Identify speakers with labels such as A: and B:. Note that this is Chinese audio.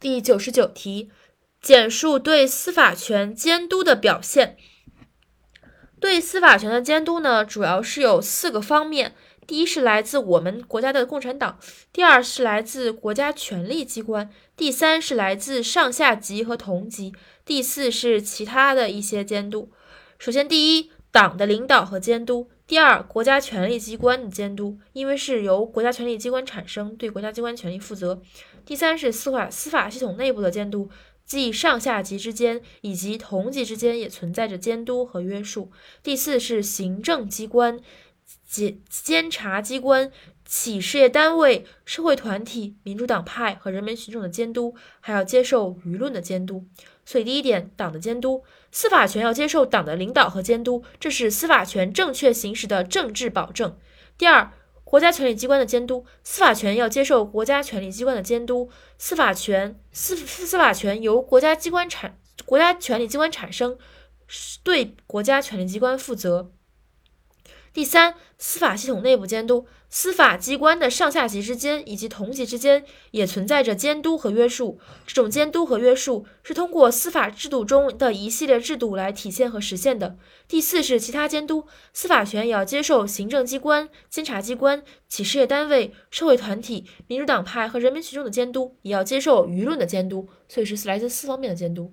A: 第九十九题，简述对司法权监督的表现。对司法权的监督呢，主要是有四个方面。第一是来自我们国家的共产党，第二是来自国家权力机关，第三是来自上下级和同级，第四是其他的一些监督。首先，第一，党的领导和监督；第二，国家权力机关的监督，因为是由国家权力机关产生，对国家机关权力负责；第三是司法司法系统内部的监督。即上下级之间以及同级之间也存在着监督和约束。第四是行政机关、监监察机关、企事业单位、社会团体、民主党派和人民群众的监督，还要接受舆论的监督。所以第一点，党的监督，司法权要接受党的领导和监督，这是司法权正确行使的政治保证。第二。国家权力机关的监督，司法权要接受国家权力机关的监督。司法权司司法权由国家机关产，国家权力机关产生，对国家权力机关负责。第三，司法系统内部监督，司法机关的上下级之间以及同级之间也存在着监督和约束。这种监督和约束是通过司法制度中的一系列制度来体现和实现的。第四是其他监督，司法权也要接受行政机关、监察机关、企事业单位、社会团体、民主党派和人民群众的监督，也要接受舆论的监督。所以是来自四方面的监督。